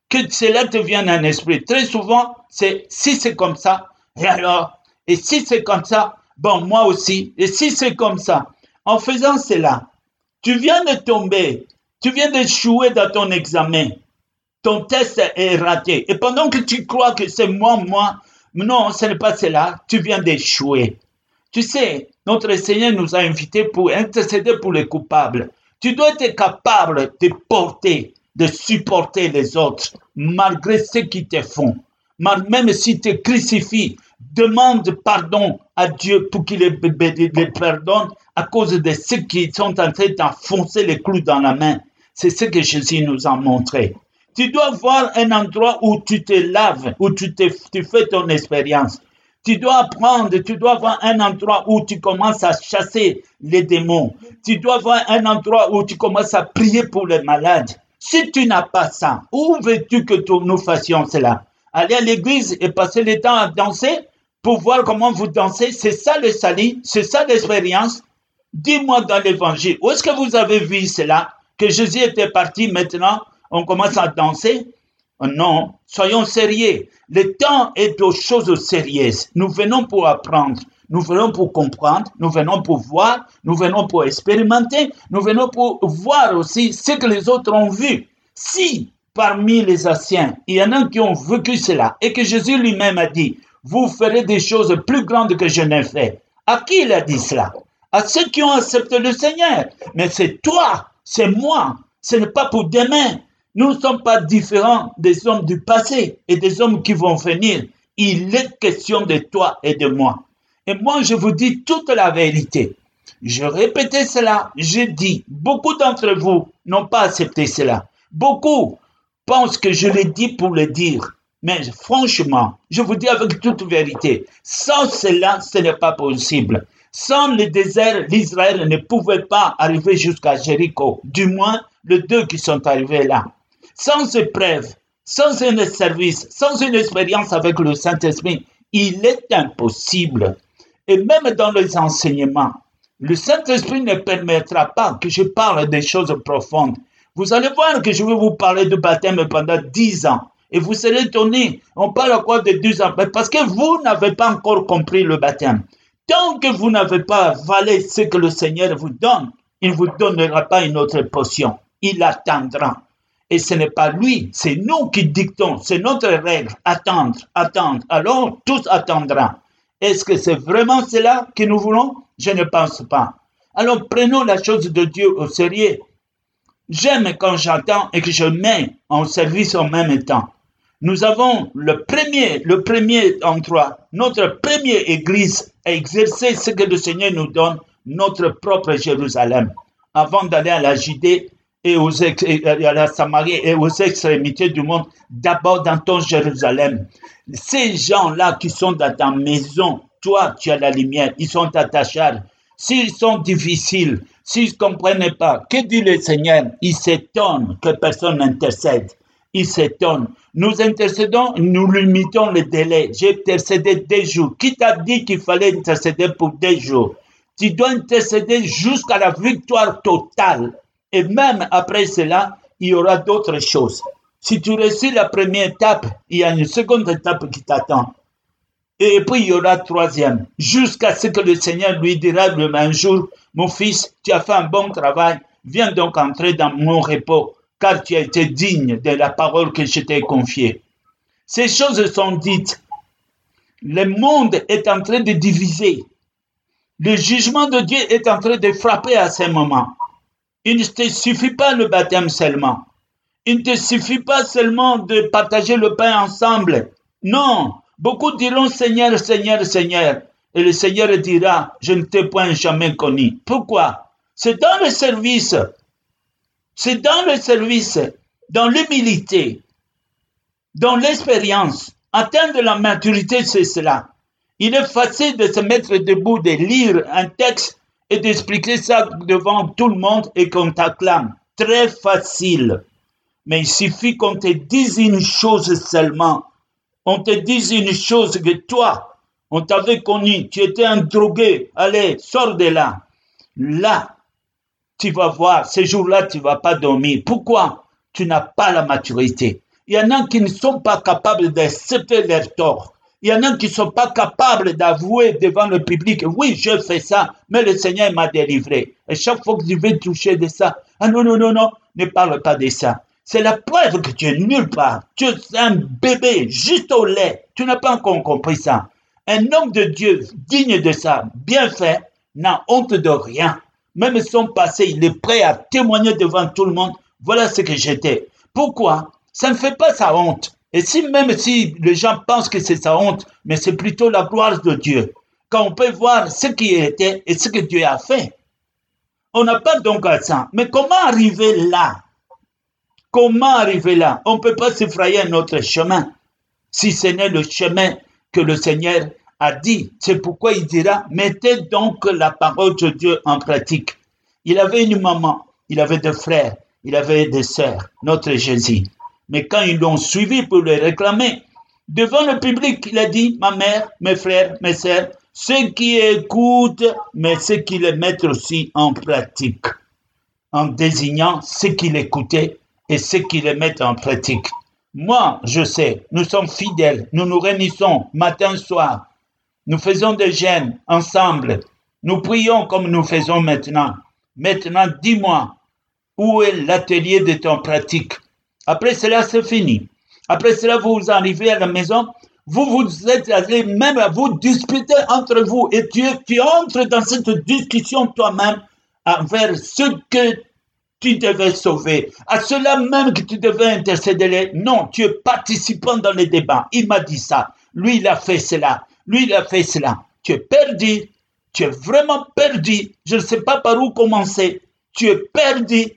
que cela te vienne en esprit. Très souvent, c'est si c'est comme ça, et alors, et si c'est comme ça, bon, moi aussi, et si c'est comme ça. En faisant cela, tu viens de tomber. Tu viens d'échouer dans ton examen. Ton test est raté. Et pendant que tu crois que c'est moi, moi, non, ce n'est pas cela. Tu viens d'échouer. Tu sais, notre Seigneur nous a invités pour intercéder pour les coupables. Tu dois être capable de porter, de supporter les autres, malgré ce qu'ils te font. Même si tu crucifies, demande pardon à Dieu pour qu'il les, pardonne à cause de ceux qui sont en train d'enfoncer les clous dans la main. C'est ce que Jésus nous a montré. Tu dois voir un endroit où tu te laves, où tu, tu fais ton expérience. Tu dois apprendre, tu dois voir un endroit où tu commences à chasser les démons. Tu dois voir un endroit où tu commences à prier pour les malades. Si tu n'as pas ça, où veux-tu que nous fassions cela? Aller à l'église et passer le temps à danser? Pour voir comment vous dansez, c'est ça le salut, c'est ça l'expérience. Dis-moi dans l'évangile, où est-ce que vous avez vu cela? Que Jésus était parti maintenant, on commence à danser Oh non, soyons sérieux. Le temps est aux choses sérieuses. Nous venons pour apprendre, nous venons pour comprendre, nous venons pour voir, nous venons pour expérimenter, nous venons pour voir aussi ce que les autres ont vu. Si parmi les anciens, il y en a qui ont vécu cela et que Jésus lui-même a dit, vous ferez des choses plus grandes que je n'ai fait. À qui il a dit cela? À ceux qui ont accepté le Seigneur. Mais c'est toi, c'est moi. Ce n'est pas pour demain. Nous ne sommes pas différents des hommes du passé et des hommes qui vont venir. Il est question de toi et de moi. Et moi, je vous dis toute la vérité. Je répétais cela, j'ai dit, beaucoup d'entre vous n'ont pas accepté cela. Beaucoup pensent que je l'ai dit pour le dire. Mais franchement, je vous dis avec toute vérité, sans cela, ce n'est pas possible. Sans le désert, l'Israël ne pouvait pas arriver jusqu'à Jéricho. Du moins, les deux qui sont arrivés là sans épreuve, sans un service, sans une expérience avec le Saint-Esprit, il est impossible. Et même dans les enseignements, le Saint-Esprit ne permettra pas que je parle des choses profondes. Vous allez voir que je vais vous parler de baptême pendant dix ans. Et vous serez étonné. On parle quoi de dix ans Parce que vous n'avez pas encore compris le baptême. Tant que vous n'avez pas avalé ce que le Seigneur vous donne, il ne vous donnera pas une autre potion. Il attendra. Et ce n'est pas lui, c'est nous qui dictons, c'est notre règle. Attendre, attendre. Alors, tous attendront. Est-ce que c'est vraiment cela que nous voulons? Je ne pense pas. Alors, prenons la chose de Dieu au sérieux. J'aime quand j'attends et que je mets en service en même temps. Nous avons le premier, le premier endroit, notre première église à exercer ce que le Seigneur nous donne, notre propre Jérusalem. Avant d'aller à la Judée, et à la Samarie et aux extrémités du monde, d'abord dans ton Jérusalem. Ces gens-là qui sont dans ta maison, toi, tu as la lumière, ils sont attachés. S'ils sont difficiles, s'ils ne comprennent pas, que dit le Seigneur? Ils s'étonnent que personne n'intercède. Ils s'étonnent. Nous intercédons, nous limitons le délai. J'ai intercédé des jours. Qui t'a dit qu'il fallait intercéder pour des jours? Tu dois intercéder jusqu'à la victoire totale et même après cela, il y aura d'autres choses. Si tu réussis la première étape, il y a une seconde étape qui t'attend. Et puis il y aura troisième, jusqu'à ce que le Seigneur lui dira le même jour, mon fils, tu as fait un bon travail, viens donc entrer dans mon repos, car tu as été digne de la parole que je t'ai confiée. Ces choses sont dites. Le monde est en train de diviser. Le jugement de Dieu est en train de frapper à ce moment. Il ne te suffit pas le baptême seulement. Il ne te suffit pas seulement de partager le pain ensemble. Non, beaucoup diront Seigneur, Seigneur, Seigneur. Et le Seigneur dira, je ne t'ai point jamais connu. Pourquoi? C'est dans le service. C'est dans le service, dans l'humilité, dans l'expérience. Atteindre la maturité, c'est cela. Il est facile de se mettre debout, de lire un texte et d'expliquer ça devant tout le monde et qu'on t'acclame. Très facile. Mais il suffit qu'on te dise une chose seulement. On te dise une chose que toi, on t'avait connu, tu étais un drogué. Allez, sors de là. Là, tu vas voir, ces jours-là, tu vas pas dormir. Pourquoi? Tu n'as pas la maturité. Il y en a qui ne sont pas capables d'accepter leur tort. Il y en a qui ne sont pas capables d'avouer devant le public, oui, je fais ça, mais le Seigneur m'a délivré. Et chaque fois que tu veux toucher de ça, ah non, non, non, non, ne parle pas de ça. C'est la preuve que tu es nulle part. Tu es un bébé, juste au lait. Tu n'as pas encore compris ça. Un homme de Dieu digne de ça, bien fait, n'a honte de rien. Même son passé, il est prêt à témoigner devant tout le monde. Voilà ce que j'étais. Pourquoi? Ça ne fait pas sa honte. Et si même si les gens pensent que c'est sa honte, mais c'est plutôt la gloire de Dieu. Quand on peut voir ce qui était et ce que Dieu a fait. On n'a pas donc à ça. Mais comment arriver là? Comment arriver là? On ne peut pas se frayer un autre chemin, si ce n'est le chemin que le Seigneur a dit. C'est pourquoi il dira, mettez donc la parole de Dieu en pratique. Il avait une maman, il avait des frères, il avait des sœurs, notre Jésus. Mais quand ils l'ont suivi pour le réclamer, devant le public, il a dit, ma mère, mes frères, mes sœurs, ceux qui écoutent, mais ceux qui les mettent aussi en pratique, en désignant ceux qui l'écoutaient et ceux qui les mettent en pratique. Moi, je sais, nous sommes fidèles, nous nous réunissons matin, soir, nous faisons des jeûnes ensemble, nous prions comme nous faisons maintenant. Maintenant, dis-moi, où est l'atelier de ton pratique? Après cela, c'est fini. Après cela, vous arrivez à la maison, vous vous êtes allé même à vous disputer entre vous et tu, tu entres dans cette discussion toi-même envers ce que tu devais sauver, à cela même que tu devais intercéder. Non, tu es participant dans les débats. Il m'a dit ça. Lui, il a fait cela. Lui, il a fait cela. Tu es perdu. Tu es vraiment perdu. Je ne sais pas par où commencer. Tu es perdu.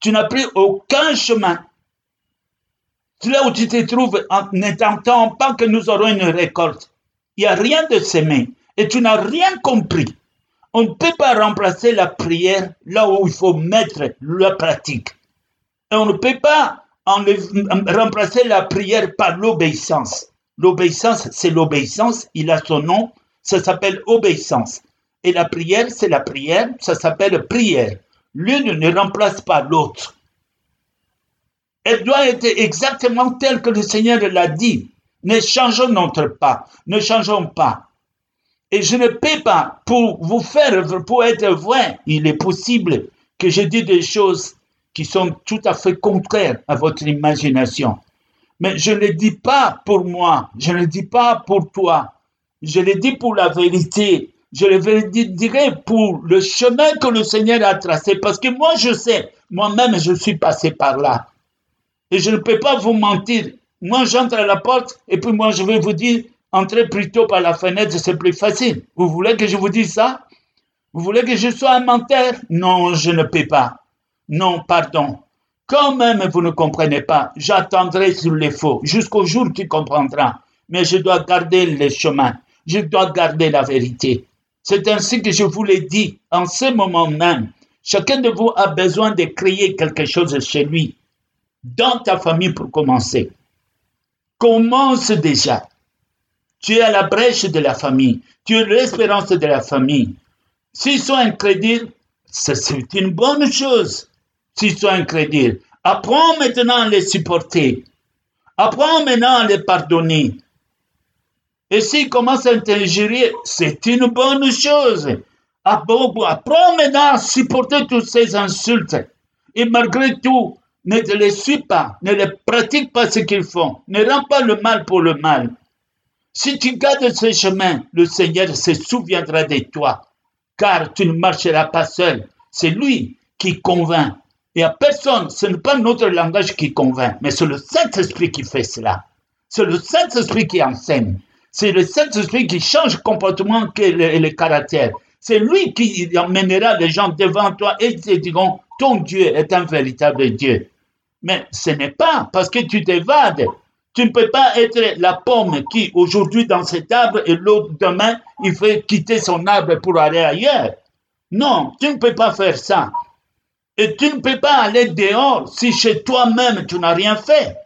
Tu n'as pris aucun chemin. Là où tu te trouves en n'attendant pas que nous aurons une récolte. Il n'y a rien de semé et tu n'as rien compris. On ne peut pas remplacer la prière là où il faut mettre la pratique. Et on ne peut pas remplacer la prière par l'obéissance. L'obéissance, c'est l'obéissance, il a son nom, ça s'appelle obéissance. Et la prière, c'est la prière, ça s'appelle prière. L'une ne remplace pas l'autre. Elle doit être exactement telle que le Seigneur l'a dit. Ne changeons notre pas, ne changeons pas. Et je ne peux pas, pour vous faire, pour être vrai, il est possible que je dise des choses qui sont tout à fait contraires à votre imagination. Mais je ne le dis pas pour moi, je ne le dis pas pour toi, je le dis pour la vérité, je le dirai pour le chemin que le Seigneur a tracé, parce que moi je sais, moi-même je suis passé par là. Et je ne peux pas vous mentir. Moi j'entre à la porte et puis moi je vais vous dire, Entrez plutôt par la fenêtre, c'est plus facile. Vous voulez que je vous dise ça? Vous voulez que je sois un menteur? Non, je ne peux pas. Non, pardon. Quand même vous ne comprenez pas, j'attendrai sur les faux jusqu'au jour tu comprendras. Mais je dois garder le chemin. Je dois garder la vérité. C'est ainsi que je vous l'ai dit en ce moment même. Chacun de vous a besoin de créer quelque chose chez lui, dans ta famille pour commencer. Commence déjà. Tu es à la brèche de la famille. Tu es l'espérance de la famille. S'ils sont incrédules, c'est une bonne chose. S'ils sont incrédules, apprends maintenant à les supporter. Apprends maintenant à les pardonner. Et s'ils commencent à t'ingérer, c'est une bonne chose. Apprends maintenant à supporter toutes ces insultes. Et malgré tout, ne les suis pas, ne les pratique pas ce qu'ils font. Ne rends pas le mal pour le mal. Si tu gardes ce chemin, le Seigneur se souviendra de toi, car tu ne marcheras pas seul. C'est lui qui convainc. Et à personne, ce n'est pas notre langage qui convainc, mais c'est le Saint-Esprit qui fait cela. C'est le Saint-Esprit qui enseigne. C'est le Saint-Esprit qui change le comportement et le, caractère. C'est lui qui emmènera les gens devant toi et te diront, ton Dieu est un véritable Dieu. Mais ce n'est pas parce que tu t'évades tu ne peux pas être la pomme qui, aujourd'hui, dans cet arbre et l'autre demain, il fait quitter son arbre pour aller ailleurs. Non, tu ne peux pas faire ça. Et tu ne peux pas aller dehors si chez toi-même tu n'as rien fait.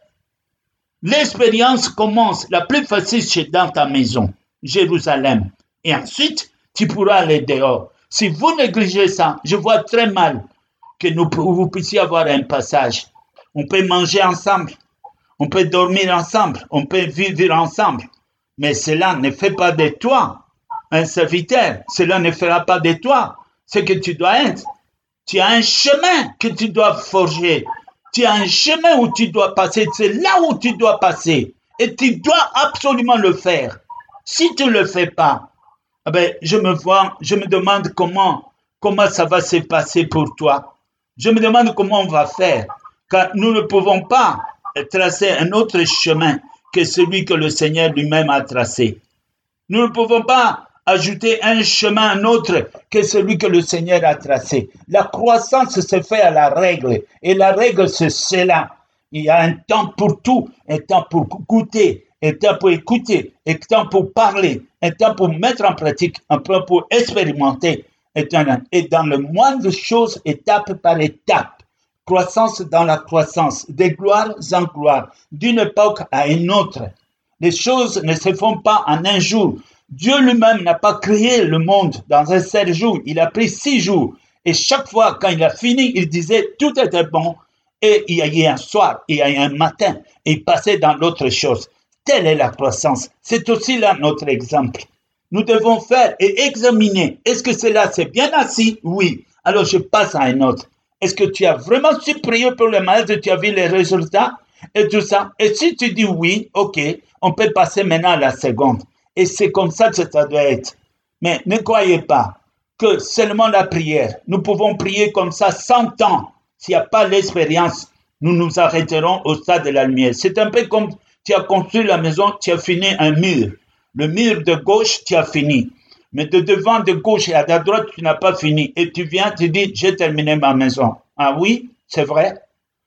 L'expérience commence la plus facile chez dans ta maison, Jérusalem. Et ensuite, tu pourras aller dehors. Si vous négligez ça, je vois très mal que nous, vous puissiez avoir un passage. On peut manger ensemble, on peut dormir ensemble, on peut vivre ensemble, mais cela ne fait pas de toi un serviteur, cela ne fera pas de toi ce que tu dois être. Tu as un chemin que tu dois forger, tu as un chemin où tu dois passer, c'est là où tu dois passer, et tu dois absolument le faire. Si tu ne le fais pas, eh ben, je me vois, je me demande comment, comment ça va se passer pour toi. Je me demande comment on va faire, car nous ne pouvons pas tracer un autre chemin que celui que le Seigneur lui-même a tracé. Nous ne pouvons pas ajouter un chemin un autre que celui que le Seigneur a tracé. La croissance se fait à la règle et la règle c'est cela. Il y a un temps pour tout, un temps pour goûter, un temps pour écouter, un temps pour parler, un temps pour mettre en pratique, un temps pour expérimenter, et dans le moindre chose, étape par étape, croissance dans la croissance, des gloires en gloire, d'une époque à une autre. Les choses ne se font pas en un jour. Dieu lui-même n'a pas créé le monde dans un seul jour. Il a pris six jours. Et chaque fois, quand il a fini, il disait tout était bon. Et il y a eu un soir, il y a eu un matin, et il passait dans l'autre chose. Telle est la croissance. C'est aussi là notre exemple. Nous devons faire et examiner. Est-ce que cela s'est bien assis? Oui. Alors je passe à un autre. Est-ce que tu as vraiment supprié pour le malade, tu as vu les résultats et tout ça? Et si tu dis oui, ok, on peut passer maintenant à la seconde. Et c'est comme ça que ça doit être. Mais ne croyez pas que seulement la prière, nous pouvons prier comme ça 100 ans. S'il n'y a pas l'expérience, nous nous arrêterons au stade de la lumière. C'est un peu comme tu as construit la maison, tu as fini un mur. Le mur de gauche, tu as fini. Mais de devant, de gauche et à la droite, tu n'as pas fini. Et tu viens, tu dis, j'ai terminé ma maison. Ah oui, c'est vrai.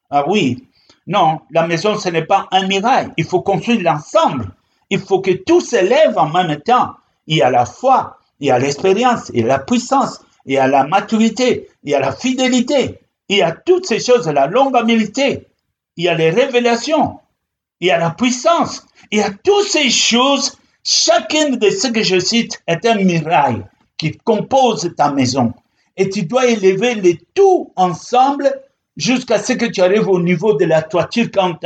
Ah oui. Non, la maison, ce n'est pas un miracle. Il faut construire l'ensemble. Il faut que tout s'élève en même temps. Il y a la foi, il y a l'expérience, il y a la puissance, il y a la maturité, il y a la fidélité, il y a toutes ces choses, la longanimité, il y a les révélations, il y a la puissance, il y a toutes ces choses Chacune de ce que je cite est un mirail qui compose ta maison. Et tu dois élever les tout ensemble jusqu'à ce que tu arrives au niveau de la toiture quand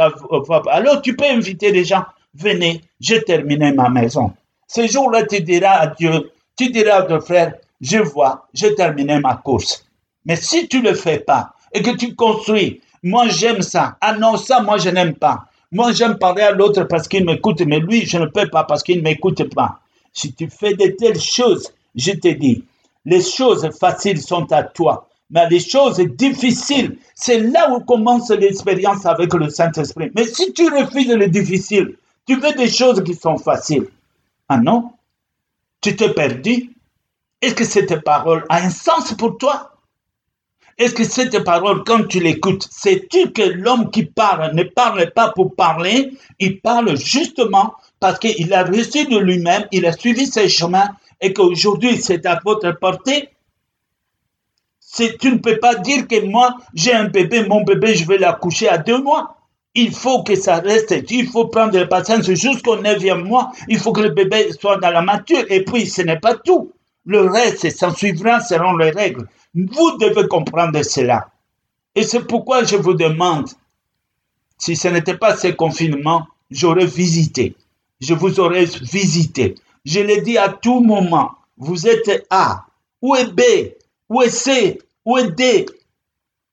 Alors tu peux inviter les gens, venez, j'ai terminé ma maison. Ce jour-là, tu diras à Dieu, tu diras à ton frère, je vois, j'ai terminé ma course. Mais si tu ne le fais pas et que tu construis, moi j'aime ça, ah non, ça moi je n'aime pas. Moi, j'aime parler à l'autre parce qu'il m'écoute, mais lui, je ne peux pas parce qu'il ne m'écoute pas. Si tu fais de telles choses, je te dis, les choses faciles sont à toi, mais les choses difficiles, c'est là où commence l'expérience avec le Saint-Esprit. Mais si tu refuses le difficile, tu veux des choses qui sont faciles. Ah non? Tu t'es perdu? Est-ce que cette parole a un sens pour toi? Est-ce que cette parole, quand tu l'écoutes, sais-tu que l'homme qui parle ne parle pas pour parler, il parle justement parce qu'il a reçu de lui-même, il a suivi ses chemins et qu'aujourd'hui c'est à votre portée. Tu ne peux pas dire que moi, j'ai un bébé, mon bébé, je vais l'accoucher à deux mois. Il faut que ça reste, il faut prendre la patience jusqu'au neuvième mois. Il faut que le bébé soit dans la mature. Et puis, ce n'est pas tout. Le reste s'en suivra selon les règles. Vous devez comprendre cela. Et c'est pourquoi je vous demande, si ce n'était pas ce confinement, j'aurais visité. Je vous aurais visité. Je l'ai dit à tout moment. Vous êtes A. Où est B? Où est C? Où est D?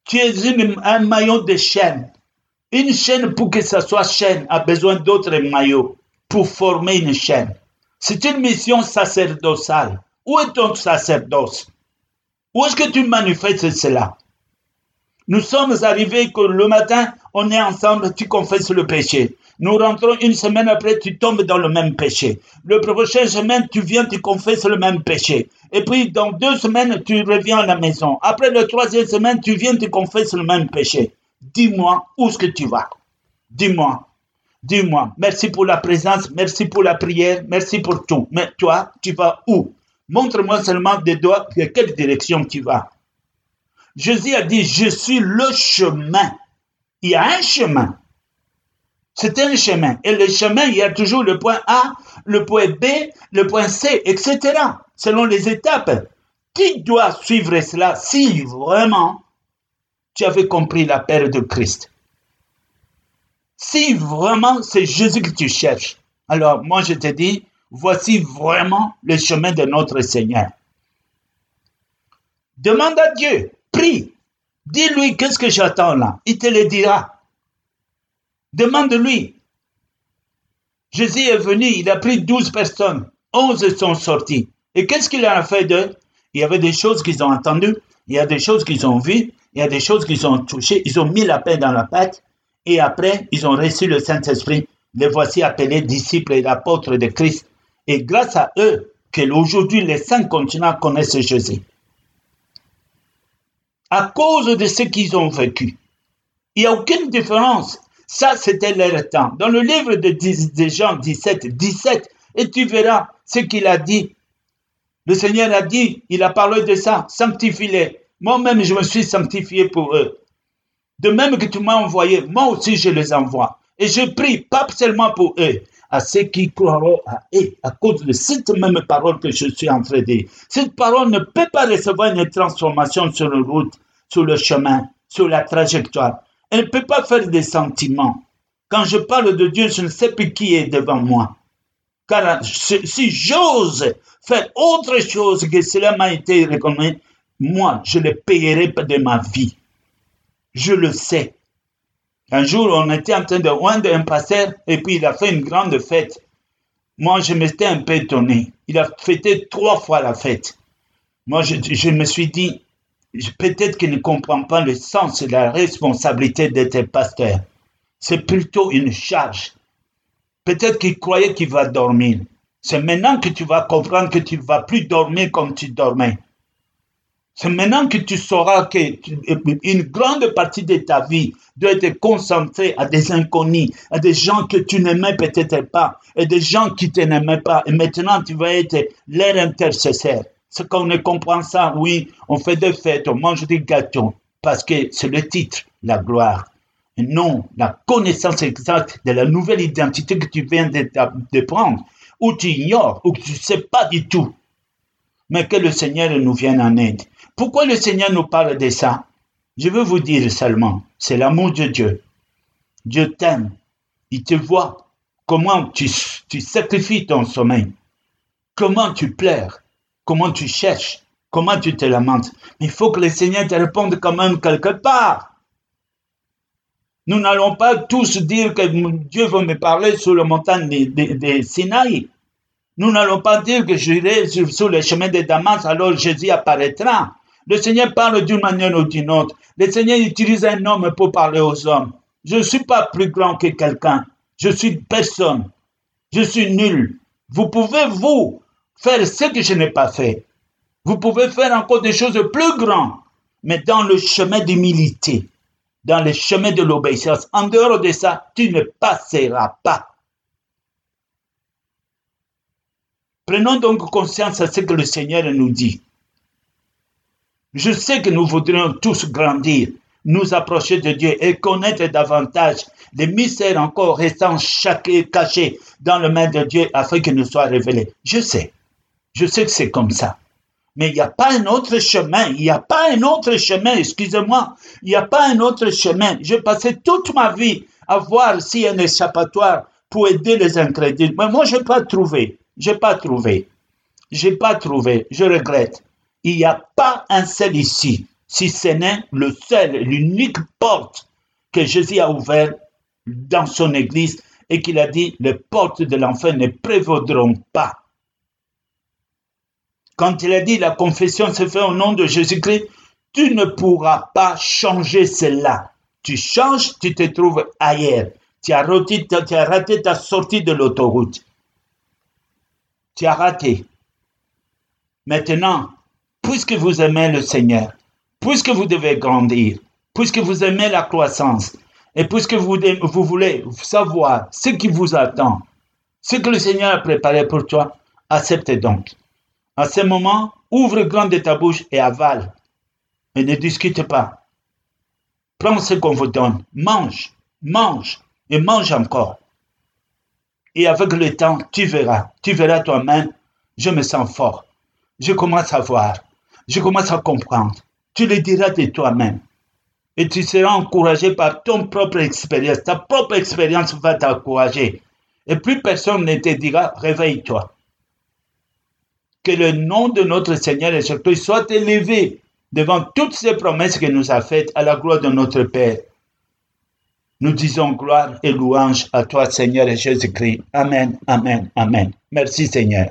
Tu es un maillot de chaîne. Une chaîne, pour que ça soit chaîne, a besoin d'autres maillots pour former une chaîne. C'est une mission sacerdotale. Où est ton sacerdoce? Où est-ce que tu manifestes cela? Nous sommes arrivés que le matin, on est ensemble, tu confesses le péché. Nous rentrons une semaine après, tu tombes dans le même péché. Le prochain semaine, tu viens, tu confesses le même péché. Et puis, dans deux semaines, tu reviens à la maison. Après la troisième semaine, tu viens, tu confesses le même péché. Dis-moi où est-ce que tu vas. Dis-moi. Dis-moi. Merci pour la présence, merci pour la prière, merci pour tout. Mais toi, tu vas où? Montre-moi seulement des doigts de quelle direction tu vas. Jésus a dit, je suis le chemin. Il y a un chemin. C'est un chemin. Et le chemin, il y a toujours le point A, le point B, le point C, etc. Selon les étapes. Qui doit suivre cela? Si vraiment tu avais compris la paix de Christ Si vraiment c'est Jésus que tu cherches, alors moi je te dis, Voici vraiment le chemin de notre Seigneur. Demande à Dieu, prie, dis-lui qu'est-ce que j'attends là, il te le dira. Demande-lui. Jésus est venu, il a pris douze personnes, onze sont sortis. Et qu'est-ce qu'il a fait d'eux? Il y avait des choses qu'ils ont entendues, il y a des choses qu'ils ont vues, il y a des choses qu'ils ont touchées, ils ont mis la paix dans la pâte, et après, ils ont reçu le Saint-Esprit. Les voici appelés disciples et apôtres de Christ. Et grâce à eux, que aujourd'hui les cinq continents connaissent Jésus. À cause de ce qu'ils ont vécu. Il n'y a aucune différence. Ça, c'était leur temps. Dans le livre de, de Jean 17, 17, et tu verras ce qu'il a dit. Le Seigneur a dit, il a parlé de ça, sanctifie-les. Moi-même, je me suis sanctifié pour eux. De même que tu m'as envoyé, moi aussi je les envoie. Et je prie, pas seulement pour eux, à ceux qui croiront à eux, à cause de cette même parole que je suis en train de dire. Cette parole ne peut pas recevoir une transformation sur la route, sur le chemin, sur la trajectoire. Elle ne peut pas faire des sentiments. Quand je parle de Dieu, je ne sais plus qui est devant moi. Car si j'ose faire autre chose que cela m'a été reconnu, moi, je le payerai de ma vie. Je le sais. Un jour, on était en train de rendre un pasteur et puis il a fait une grande fête. Moi, je m'étais un peu étonné. Il a fêté trois fois la fête. Moi, je, me suis dit, peut-être qu'il ne comprend pas le sens et la responsabilité d'être pasteur. C'est plutôt une charge. Peut-être qu'il croyait qu'il va dormir. C'est maintenant que tu vas comprendre que tu ne vas plus dormir comme tu dormais. C'est maintenant que tu sauras qu'une grande partie de ta vie doit être concentrée à des inconnus, à des gens que tu n'aimais peut-être pas, et des gens qui te n'aimaient pas. Et maintenant, tu vas être leur intercesseur. Ce qu'on ne comprend ça, oui, on fait des fêtes, on mange des gâteaux, parce que c'est le titre, la gloire. Et non, la connaissance exacte de la nouvelle identité que tu viens de, de prendre, ou tu ignores, ou que tu ne sais pas du tout. Mais que le Seigneur nous vienne en aide. Pourquoi le Seigneur nous parle de ça? Je veux vous dire seulement, c'est l'amour de Dieu. Dieu t'aime. Il te voit. Comment tu, sacrifies ton sommeil? Comment tu pleures? Comment tu cherches? Comment tu te lamentes? Il faut que le Seigneur te réponde quand même quelque part. Nous n'allons pas tous dire que Dieu veut me parler sur le montagne de, de Sinaï. Nous n'allons pas dire que j'irai sur, sur le chemin de Damas, alors Jésus apparaîtra. Le Seigneur parle d'une manière ou d'une autre. Le Seigneur utilise un homme pour parler aux hommes. Je ne suis pas plus grand que quelqu'un. Je suis personne. Je suis nul. Vous pouvez, vous, faire ce que je n'ai pas fait. Vous pouvez faire encore des choses plus grandes, mais dans le chemin d'humilité, dans le chemin de l'obéissance. En dehors de ça, tu ne passeras pas. Prenons donc conscience à ce que le Seigneur nous dit. Je sais que nous voudrions tous grandir, nous approcher de Dieu et connaître davantage les mystères encore restant cachés dans le main de Dieu afin qu'ils nous soient révélés. Je sais. Je sais que c'est comme ça. Mais il n'y a pas un autre chemin. Il n'y a pas un autre chemin. Excusez-moi. Il n'y a pas un autre chemin. J'ai passé toute ma vie à voir s'il y a un échappatoire pour aider les incrédules. Mais moi, je n'ai pas trouvé. Je n'ai pas trouvé. Je n'ai pas trouvé. Je regrette. Il n'y a pas un seul ici, si ce n'est le seul, l'unique porte que Jésus a ouvert dans son Église et qu'il a dit, les portes de l'enfer ne prévaudront pas. Quand il a dit, la confession se fait au nom de Jésus-Christ, tu ne pourras pas changer cela. Tu changes, tu te trouves ailleurs. Tu as raté, tu as raté ta sortie de l'autoroute. Tu as raté. Maintenant, puisque vous aimez le Seigneur, puisque vous devez grandir, puisque vous aimez la croissance, et puisque vous, voulez savoir ce qui vous attend, ce que le Seigneur a préparé pour toi, acceptez donc. À ce moment, ouvre grand ta bouche et avale. Et ne discute pas. Prends ce qu'on vous donne. Mange, mange et mange encore. Et avec le temps, tu verras. Tu verras toi-même. Je me sens fort. Je commence à voir je commence à comprendre. Tu le diras de toi-même. Et tu seras encouragé par ton propre expérience. Ta propre expérience va t'encourager. Et plus personne ne te dira, réveille-toi. Que le nom de notre Seigneur et surtout soit élevé devant toutes ces promesses que nous a faites à la gloire de notre Père. Nous disons gloire et louange à toi, Seigneur et Jésus-Christ. Amen, amen, amen. Merci, Seigneur.